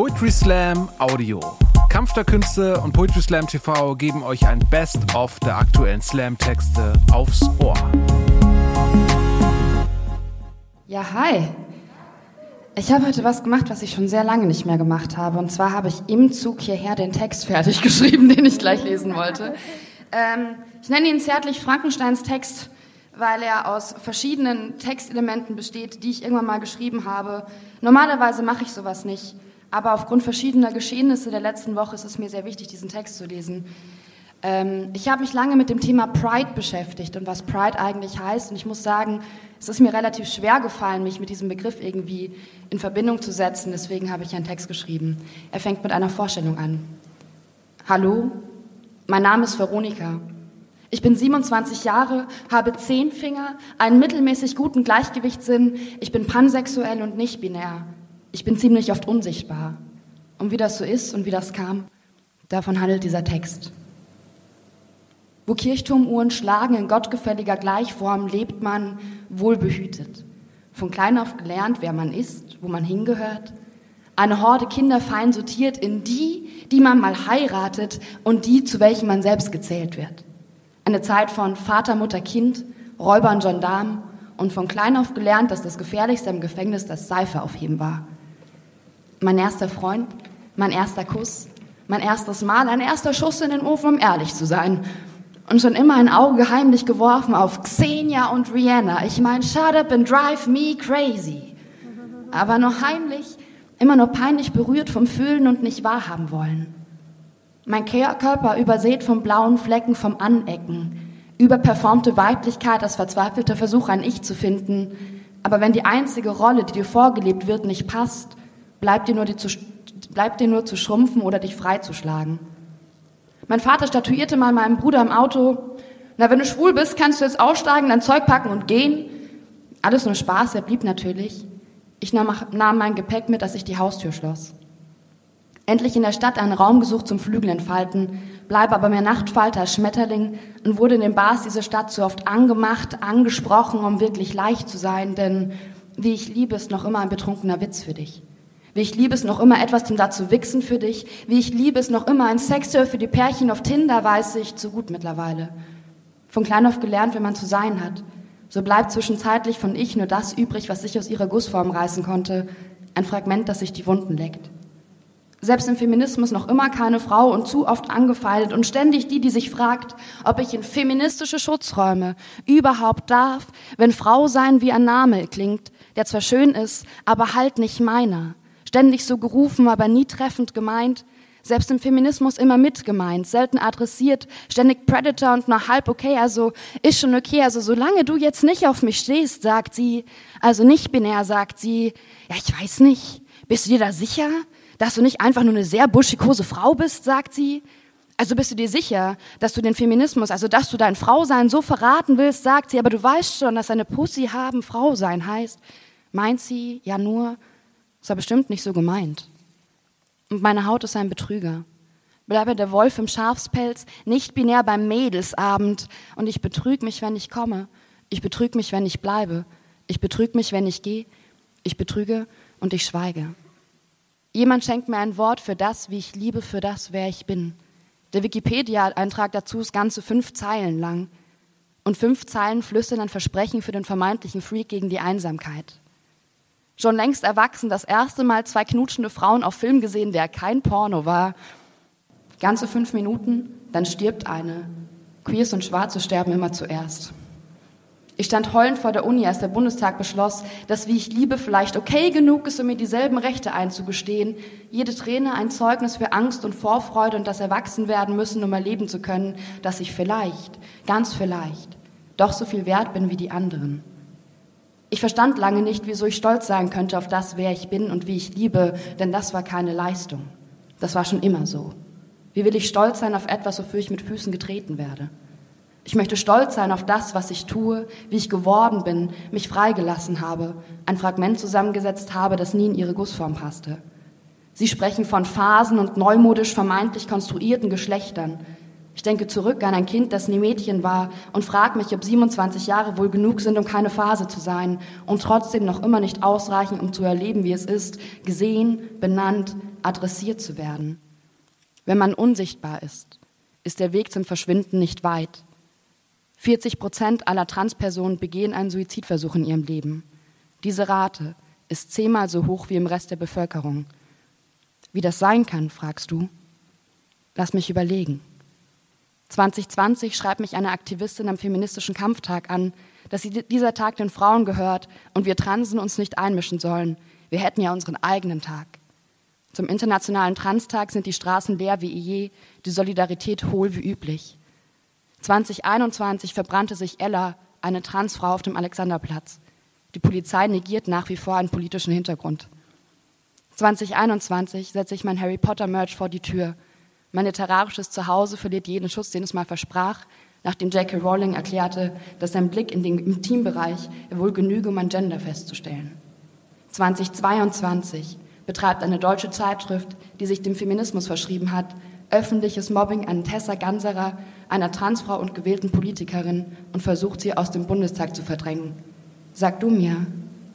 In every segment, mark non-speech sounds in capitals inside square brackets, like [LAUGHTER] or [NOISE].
Poetry Slam Audio. Kampf der Künste und Poetry Slam TV geben euch ein Best-of der aktuellen Slam-Texte aufs Ohr. Ja, hi. Ich habe heute was gemacht, was ich schon sehr lange nicht mehr gemacht habe. Und zwar habe ich im Zug hierher den Text fertig [LAUGHS] geschrieben, den ich gleich lesen wollte. Ähm, ich nenne ihn zärtlich Frankensteins Text, weil er aus verschiedenen Textelementen besteht, die ich irgendwann mal geschrieben habe. Normalerweise mache ich sowas nicht, aber aufgrund verschiedener Geschehnisse der letzten Woche ist es mir sehr wichtig, diesen Text zu lesen. Ähm, ich habe mich lange mit dem Thema Pride beschäftigt und was Pride eigentlich heißt. Und ich muss sagen, es ist mir relativ schwer gefallen, mich mit diesem Begriff irgendwie in Verbindung zu setzen. Deswegen habe ich einen Text geschrieben. Er fängt mit einer Vorstellung an. Hallo, mein Name ist Veronika. Ich bin 27 Jahre, habe zehn Finger, einen mittelmäßig guten Gleichgewichtssinn. Ich bin pansexuell und nicht binär. Ich bin ziemlich oft unsichtbar. Und wie das so ist und wie das kam, davon handelt dieser Text. Wo Kirchturmuhren schlagen in gottgefälliger Gleichform, lebt man wohlbehütet. Von klein auf gelernt, wer man ist, wo man hingehört. Eine Horde Kinder fein sortiert in die, die man mal heiratet und die, zu welchen man selbst gezählt wird. Eine Zeit von Vater, Mutter, Kind, Räubern, Gendarmen und von klein auf gelernt, dass das Gefährlichste im Gefängnis das Seife aufheben war. Mein erster Freund, mein erster Kuss, mein erstes Mal, ein erster Schuss in den Ofen, um ehrlich zu sein und schon immer ein Auge heimlich geworfen auf Xenia und Rihanna. Ich mein, shut up and drive me crazy. Aber noch heimlich, immer nur peinlich berührt vom Fühlen und nicht wahrhaben wollen. Mein Körper übersät von blauen Flecken vom Anecken, überperformte Weiblichkeit als verzweifelter Versuch, ein Ich zu finden. Aber wenn die einzige Rolle, die dir vorgelebt wird, nicht passt, bleibt dir nur, die zu, bleibt dir nur zu schrumpfen oder dich freizuschlagen. Mein Vater statuierte mal meinem Bruder im Auto, na, wenn du schwul bist, kannst du jetzt aussteigen, dein Zeug packen und gehen. Alles nur Spaß, er blieb natürlich. Ich nahm, nahm mein Gepäck mit, als ich die Haustür schloss. Endlich in der Stadt einen Raum gesucht zum Flügel entfalten, bleibe aber mehr Nachtfalter als Schmetterling und wurde in den Bars dieser Stadt zu oft angemacht, angesprochen, um wirklich leicht zu sein, denn wie ich liebe, ist noch immer ein betrunkener Witz für dich. Wie ich liebe es noch immer etwas zum dazu wichsen für dich. Wie ich liebe es noch immer ein Sexter für die Pärchen auf Tinder, weiß ich zu gut mittlerweile. Von klein auf gelernt, wie man zu sein hat. So bleibt zwischenzeitlich von ich nur das übrig, was sich aus ihrer Gussform reißen konnte. Ein Fragment, das sich die Wunden leckt. Selbst im Feminismus noch immer keine Frau und zu oft angefeindet und ständig die, die sich fragt, ob ich in feministische Schutzräume überhaupt darf, wenn Frau sein wie ein Name klingt, der zwar schön ist, aber halt nicht meiner. Ständig so gerufen, aber nie treffend gemeint. Selbst im Feminismus immer mitgemeint, selten adressiert, ständig Predator und nur halb okay, also ist schon okay, also solange du jetzt nicht auf mich stehst, sagt sie, also nicht binär, sagt sie, ja, ich weiß nicht, bist du dir da sicher, dass du nicht einfach nur eine sehr buschikose Frau bist, sagt sie. Also bist du dir sicher, dass du den Feminismus, also dass du dein Frausein so verraten willst, sagt sie, aber du weißt schon, dass eine Pussy haben Frau sein heißt. Meint sie ja nur, das war bestimmt nicht so gemeint. Und meine Haut ist ein Betrüger. Bleibe der Wolf im Schafspelz, nicht binär beim Mädelsabend. Und ich betrüg mich, wenn ich komme. Ich betrüg mich, wenn ich bleibe. Ich betrüg mich, wenn ich gehe. Ich betrüge und ich schweige. Jemand schenkt mir ein Wort für das, wie ich liebe, für das, wer ich bin. Der Wikipedia-Eintrag dazu ist ganze fünf Zeilen lang. Und fünf Zeilen flüstern ein Versprechen für den vermeintlichen Freak gegen die Einsamkeit schon längst erwachsen, das erste Mal zwei knutschende Frauen auf Film gesehen, der kein Porno war. Ganze fünf Minuten, dann stirbt eine. Queers und Schwarze sterben immer zuerst. Ich stand heulend vor der Uni, als der Bundestag beschloss, dass wie ich liebe vielleicht okay genug ist, um mir dieselben Rechte einzugestehen. Jede Träne ein Zeugnis für Angst und Vorfreude und das Erwachsenwerden müssen, um erleben zu können, dass ich vielleicht, ganz vielleicht, doch so viel wert bin wie die anderen. Ich verstand lange nicht, wieso ich stolz sein könnte auf das, wer ich bin und wie ich liebe, denn das war keine Leistung. Das war schon immer so. Wie will ich stolz sein auf etwas, wofür ich mit Füßen getreten werde? Ich möchte stolz sein auf das, was ich tue, wie ich geworden bin, mich freigelassen habe, ein Fragment zusammengesetzt habe, das nie in ihre Gussform passte. Sie sprechen von Phasen und neumodisch vermeintlich konstruierten Geschlechtern. Ich denke zurück an ein Kind, das nie Mädchen war und frage mich, ob 27 Jahre wohl genug sind, um keine Phase zu sein und trotzdem noch immer nicht ausreichen, um zu erleben, wie es ist, gesehen, benannt, adressiert zu werden. Wenn man unsichtbar ist, ist der Weg zum Verschwinden nicht weit. 40 Prozent aller Transpersonen begehen einen Suizidversuch in ihrem Leben. Diese Rate ist zehnmal so hoch wie im Rest der Bevölkerung. Wie das sein kann, fragst du? Lass mich überlegen. 2020 schreibt mich eine Aktivistin am feministischen Kampftag an, dass dieser Tag den Frauen gehört und wir Transen uns nicht einmischen sollen. Wir hätten ja unseren eigenen Tag. Zum Internationalen Transtag sind die Straßen leer wie je, die Solidarität hohl wie üblich. 2021 verbrannte sich Ella, eine Transfrau, auf dem Alexanderplatz. Die Polizei negiert nach wie vor einen politischen Hintergrund. 2021 setze ich mein Harry Potter Merch vor die Tür. Mein literarisches Zuhause verliert jeden Schuss, den es mal versprach, nachdem J.K. Rowling erklärte, dass sein Blick in den Intimbereich wohl genüge, um ein Gender festzustellen. 2022 betreibt eine deutsche Zeitschrift, die sich dem Feminismus verschrieben hat, öffentliches Mobbing an Tessa Ganserer, einer Transfrau und gewählten Politikerin, und versucht sie aus dem Bundestag zu verdrängen. Sag du mir,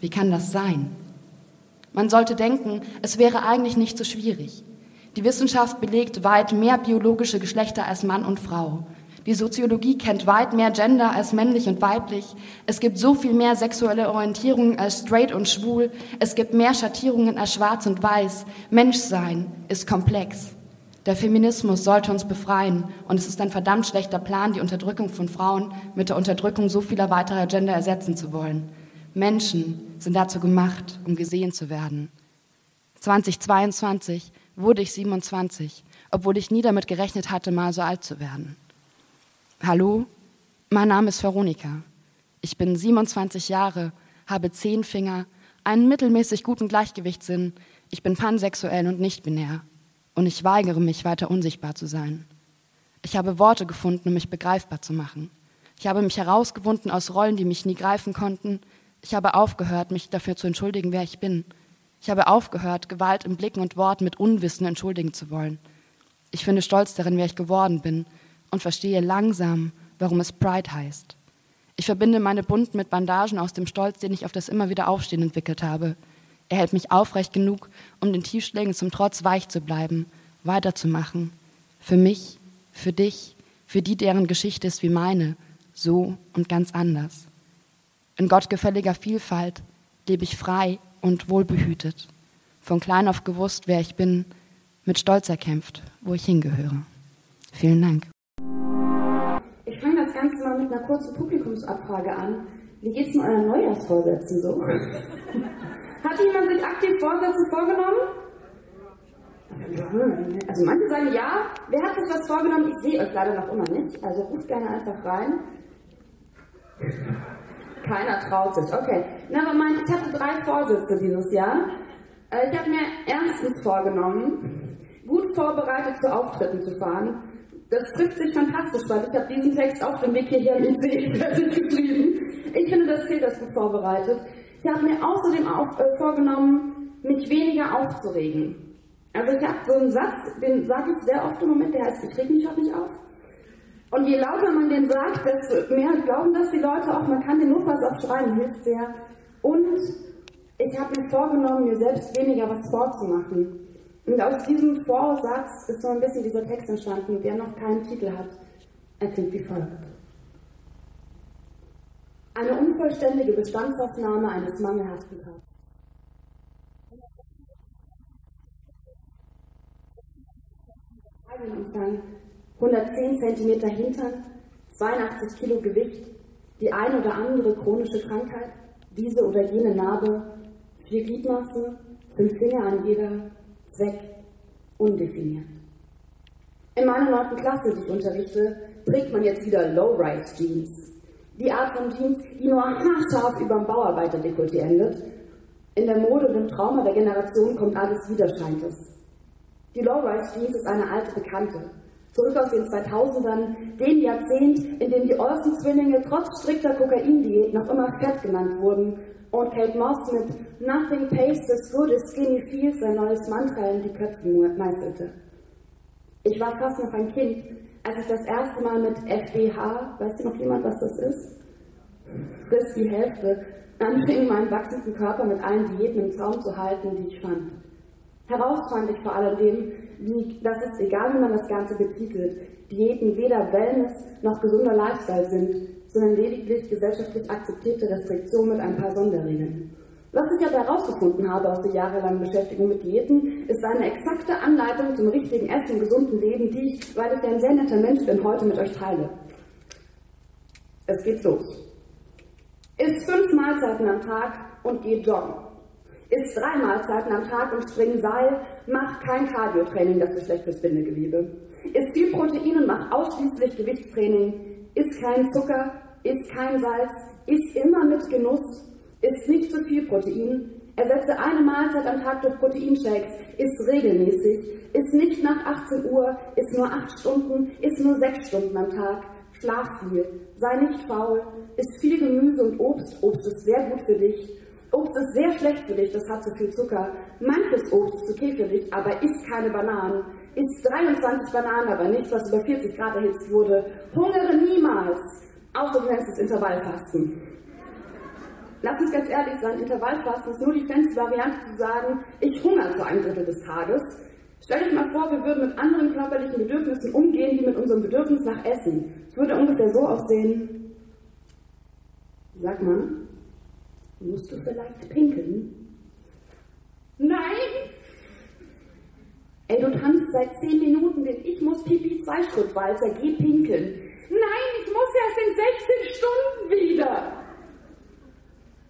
wie kann das sein? Man sollte denken, es wäre eigentlich nicht so schwierig. Die Wissenschaft belegt weit mehr biologische Geschlechter als Mann und Frau. Die Soziologie kennt weit mehr Gender als männlich und weiblich. Es gibt so viel mehr sexuelle Orientierungen als straight und schwul. Es gibt mehr Schattierungen als schwarz und weiß. Menschsein ist komplex. Der Feminismus sollte uns befreien und es ist ein verdammt schlechter Plan, die Unterdrückung von Frauen mit der Unterdrückung so vieler weiterer Gender ersetzen zu wollen. Menschen sind dazu gemacht, um gesehen zu werden. 2022 wurde ich 27, obwohl ich nie damit gerechnet hatte, mal so alt zu werden. Hallo, mein Name ist Veronika. Ich bin 27 Jahre, habe zehn Finger, einen mittelmäßig guten Gleichgewichtssinn. Ich bin pansexuell und nicht binär und ich weigere mich, weiter unsichtbar zu sein. Ich habe Worte gefunden, um mich begreifbar zu machen. Ich habe mich herausgewunden aus Rollen, die mich nie greifen konnten. Ich habe aufgehört, mich dafür zu entschuldigen, wer ich bin. Ich habe aufgehört, Gewalt im Blicken und Worten mit Unwissen entschuldigen zu wollen. Ich finde stolz darin, wer ich geworden bin und verstehe langsam, warum es Pride heißt. Ich verbinde meine Bunden mit Bandagen aus dem Stolz, den ich auf das immer wieder Aufstehen entwickelt habe. Er hält mich aufrecht genug, um den Tiefschlägen zum Trotz weich zu bleiben, weiterzumachen. Für mich, für dich, für die, deren Geschichte ist wie meine, so und ganz anders. In gottgefälliger Vielfalt lebe ich frei und wohlbehütet, von klein auf gewusst, wer ich bin, mit Stolz erkämpft, wo ich hingehöre. Vielen Dank. Ich fange das Ganze mal mit einer kurzen Publikumsabfrage an. Wie geht's mit euren Neujahrsvorsätzen so? [LAUGHS] Hat jemand sich aktiv Vorsätze vorgenommen? Also manche sagen ja. Wer hat sich was vorgenommen? Ich sehe euch leider noch immer nicht. Also ruft gerne einfach rein. Keiner traut sich. Okay. Na, mein, ich hatte drei Vorsätze dieses Jahr. Äh, ich habe mir erstens vorgenommen, gut vorbereitet zu Auftritten zu fahren. Das trifft sich fantastisch, weil ich habe diesen Text auf dem Weg hierher im IC fertig geschrieben. Ich finde, das fehlt das gut vorbereitet. Ich habe mir außerdem auch, äh, vorgenommen, mich weniger aufzuregen. Also ich habe so einen Satz, den sage ich sehr oft im Moment, der heißt, ich reg mich heute nicht auf. Und je lauter man den sagt, desto mehr glauben das die Leute auch, man kann den notfalls auch schreiben, hilft sehr. Und ich habe mir vorgenommen, mir selbst weniger was vorzumachen. Und aus diesem Vorsatz ist so ein bisschen dieser Text entstanden, der noch keinen Titel hat. Er klingt wie folgt. Eine unvollständige Bestandsaufnahme eines mangelhaften Tages. Umfang, 110 cm Hintern, 82 Kilo Gewicht, die ein oder andere chronische Krankheit, diese oder jene Narbe, vier Gliedmaßen, fünf Finger an jeder, Zweck undefiniert. In meiner neunten Klasse, die ich unterrichte, trägt man jetzt wieder Low-Rise Jeans. Die Art von Jeans, die nur haarscharf über dem Bauarbeiterdekolleté endet. In der Mode und im Trauma der Generation kommt alles wieder, scheint es. Die Low-Rise Jeans ist eine alte Bekannte. Zurück aus den 2000ern, dem Jahrzehnt, in dem die Olsen-Zwillinge trotz strikter Kokaindiät noch immer fett genannt wurden und Kate Moss mit Nothing tastes as good as skinny feels sein neues Mantra in die Köpfe meißelte. Ich war fast noch ein Kind, als ich das erste Mal mit FDH, weiß noch jemand, was das ist? Frisst die Hälfte, anfing, meinen wachsenden Körper mit allen Diäten im Zaum zu halten, die ich fand. Herausfand ich vor allem wie, dass es, egal wie man das Ganze betitelt, Diäten weder Wellness noch gesunder Lifestyle sind, sondern lediglich gesellschaftlich akzeptierte Restriktionen mit ein paar Sonderregeln. Was ich aber herausgefunden habe aus der jahrelangen Beschäftigung mit Diäten, ist eine exakte Anleitung zum richtigen Essen und gesunden Leben, die ich, weil ich ein sehr netter Mensch bin, heute mit euch teile. Es geht los. Iss fünf Mahlzeiten am Tag und geh joggen. Iss drei Mahlzeiten am Tag und spring Seil. Mach kein Cardio-Training, das ist schlecht fürs Bindegewebe. Iss viel Protein und mach ausschließlich Gewichtstraining. Iss kein Zucker, iss kein Salz, iss immer mit Genuss, iss nicht zu viel Protein. Ersetze eine Mahlzeit am Tag durch Proteinshakes, iss regelmäßig, iss nicht nach 18 Uhr, iss nur 8 Stunden, iss nur 6 Stunden am Tag, schlaf viel, sei nicht faul, iss viel Gemüse und Obst, Obst ist sehr gut für dich. Obst ist sehr schlecht für dich, das hat zu viel Zucker. Manches Obst ist okay für dich, aber iss keine Bananen. Iss 23 Bananen, aber nicht, was über 40 Grad erhitzt wurde. Hungere niemals, außer du nennst es Intervallfasten. Lass uns ganz ehrlich sein, Intervallfasten ist nur die fancy Variante zu sagen, ich hungere für ein Drittel des Tages. Stell dich mal vor, wir würden mit anderen körperlichen Bedürfnissen umgehen, wie mit unserem Bedürfnis nach Essen. Es würde ungefähr so aussehen. Sag mal, musst du vielleicht pinkeln? Nein! Ey, du tanzt seit zehn Minuten den Ich muss Pipi Zweischrittwalzer, geh pinkeln. Nein, ich muss erst in 16 Stunden wieder.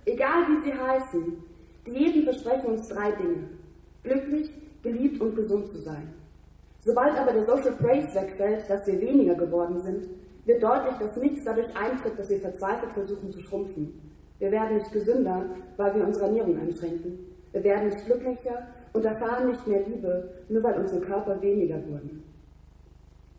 Egal wie sie heißen, Diäten versprechen uns drei Dinge. Glücklich, geliebt und gesund zu sein. Sobald aber der Social Praise wegfällt, dass wir weniger geworden sind, wird deutlich, dass nichts dadurch eintritt, dass wir verzweifelt versuchen zu schrumpfen. Wir werden nicht gesünder, weil wir unsere Ernährung einschränken. Wir werden nicht glücklicher und erfahren nicht mehr Liebe, nur weil unsere Körper weniger wurden.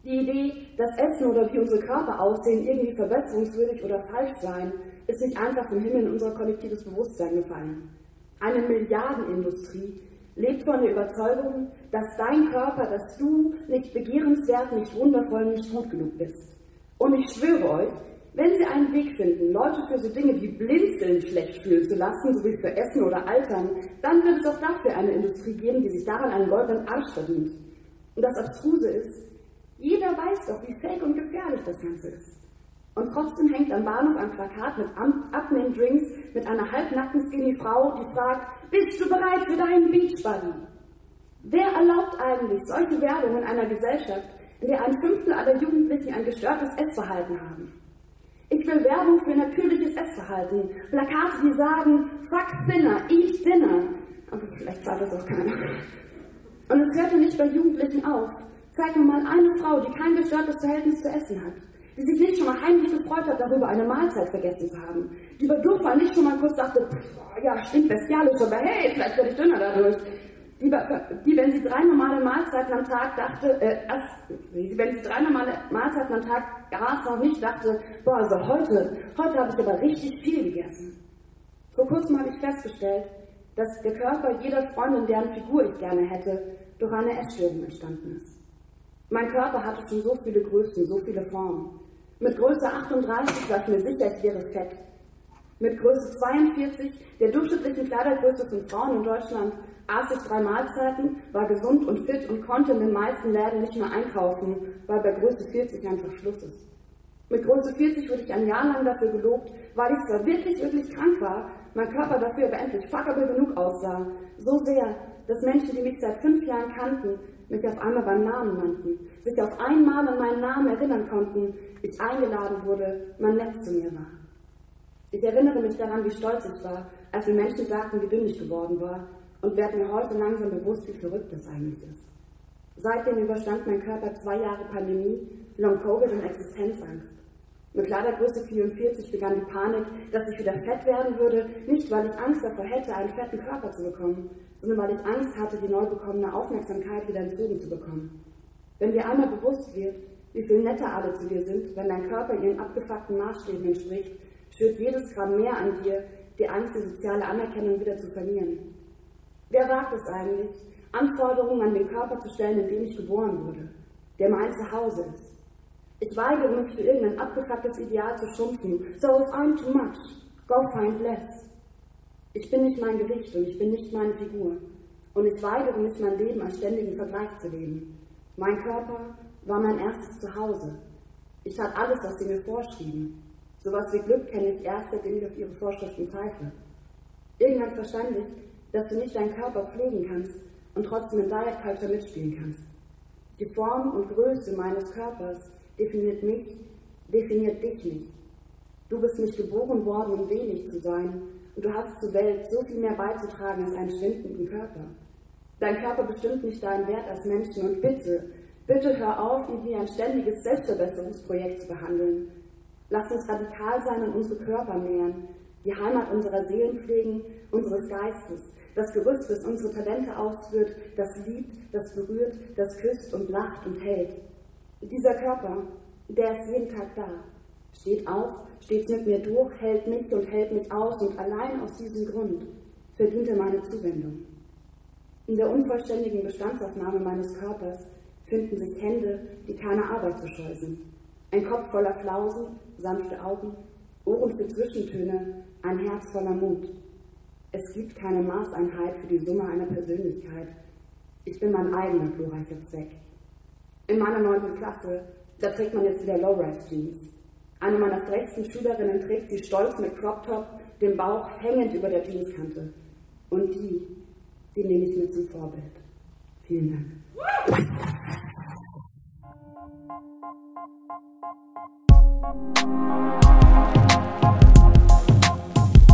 Die Idee, dass Essen oder wie unsere Körper aussehen irgendwie verbesserungswürdig oder falsch seien, ist nicht einfach vom Himmel in unser kollektives Bewusstsein gefallen. Eine Milliardenindustrie lebt von der Überzeugung, dass dein Körper, dass du nicht begehrenswert, nicht wundervoll, nicht gut genug bist. Und ich schwöre euch, wenn sie einen Weg finden, Leute für so Dinge wie Blinzeln schlecht fühlen zu lassen, sowie für Essen oder Altern, dann wird es auch dafür eine Industrie geben, die sich daran einen goldenen Arsch verdient. Und das Abstruse ist, jeder weiß doch, wie fake und gefährlich das Ganze ist. Und trotzdem hängt am Bahnhof ein Plakat mit Abnehmdrinks mit einer halbnackten skinny Frau, die fragt, bist du bereit für deinen Beachbuddy? Wer erlaubt eigentlich solche Werbung in einer Gesellschaft, in der ein Fünftel aller Jugendlichen ein gestörtes Essverhalten haben? Ich will Werbung für natürliches Essverhalten. Plakate, die sagen, fuck thinner, eat dinner. Aber vielleicht zahlt das auch keiner. Und es hörte nicht bei Jugendlichen auf. Zeig mir mal eine Frau, die kein gestörtes Verhältnis zu Essen hat die sich nicht schon mal heimlich gefreut hat, darüber eine Mahlzeit vergessen zu haben, die bei Durchfall nicht schon mal kurz dachte, ja, stinkt bestialisch, aber hey, vielleicht werde ich dünner dadurch. Die, wenn sie drei normale Mahlzeiten am Tag dachte, äh, die, wenn sie drei normale Mahlzeiten am Tag aß, noch nicht dachte, boah, also heute, heute habe ich aber richtig viel gegessen. Vor kurzem habe ich festgestellt, dass der Körper jeder Freundin, deren Figur ich gerne hätte, durch eine Essstörung entstanden ist. Mein Körper hatte schon so viele Größen, so viele Formen. Mit Größe 38 war ich mir sicher, ich wäre fett. Mit Größe 42, der durchschnittlichen Kleidergröße von Frauen in Deutschland, aß ich drei Mahlzeiten, war gesund und fit und konnte in den meisten Läden nicht mehr einkaufen, weil bei Größe 40 einfach Schluss ist. Mit Größe 40 wurde ich ein Jahr lang dafür gelobt, weil ich zwar wirklich, wirklich krank war, mein Körper dafür aber endlich fuckable genug aussah. So sehr, dass Menschen, die mich seit fünf Jahren kannten, mich auf einmal beim Namen nannten, sich auf einmal an meinen Namen erinnern konnten, ich eingeladen wurde, man nett zu mir war. Ich erinnere mich daran, wie stolz ich war, als mir Menschen sagten, wie dünn ich geworden war und werde mir heute langsam bewusst, wie verrückt das eigentlich ist. Seitdem überstand mein Körper zwei Jahre Pandemie, Long-Covid und Existenzangst. Mit Kleidergröße 44 begann die Panik, dass ich wieder fett werden würde, nicht weil ich Angst davor hätte, einen fetten Körper zu bekommen, sondern weil ich Angst hatte, die neu bekommene Aufmerksamkeit wieder entzogen zu bekommen. Wenn dir einmal bewusst wird, wie viel netter alle zu dir sind, wenn dein Körper ihren abgefuckten Maßstäben entspricht, schürt jedes Gramm mehr an dir, die Angst, die soziale Anerkennung wieder zu verlieren. Wer wagt es eigentlich, Anforderungen an den Körper zu stellen, in dem ich geboren wurde, der mein Zuhause ist? Ich weigere mich für irgendein abgefucktes Ideal zu schrumpfen. So if I'm too much, go find less. Ich bin nicht mein Gewicht und ich bin nicht meine Figur. Und ich weigere mich, mein Leben als ständigen Vergleich zu leben. Mein Körper war mein erstes Zuhause. Ich tat alles, was sie mir vorschrieben. Sowas wie Glück kenne ich erst, seitdem ich auf ihre Vorschriften pfeife. Irgendwann verstand ich, dass du nicht deinen Körper pflegen kannst und trotzdem in Diet Culture mitspielen kannst. Die Form und Größe meines Körpers definiert mich, definiert dich nicht. Du bist nicht geboren worden, um wenig zu sein, und du hast zur Welt so viel mehr beizutragen als einen schwindenden Körper. Dein Körper bestimmt nicht deinen Wert als Menschen und bitte, bitte hör auf, ihn wie ein ständiges Selbstverbesserungsprojekt zu behandeln. Lass uns radikal sein und unsere Körper nähern, die Heimat unserer Seelen pflegen, unseres Geistes, das Gerüst, das unsere Talente ausführt, das liebt, das berührt, das küsst und lacht und hält. Dieser Körper, der ist jeden Tag da, steht auf, steht mit mir durch, hält mich und hält mich aus und allein aus diesem Grund verdient er meine Zuwendung. In der unvollständigen Bestandsaufnahme meines Körpers finden sich Hände, die keine Arbeit zu scheu sind. Ein Kopf voller Flausen, sanfte Augen, Ohren für Zwischentöne, ein Herz voller Mut. Es gibt keine Maßeinheit für die Summe einer Persönlichkeit. Ich bin mein eigener glorreicher Zweck. In meiner neunten Klasse, da trägt man jetzt wieder Low-Rise-Jeans. Eine meiner frechsten Schülerinnen trägt sie stolz mit Crop-Top, den Bauch hängend über der Jeanskante. Und die, die nehme ich mir zum Vorbild. Vielen Dank.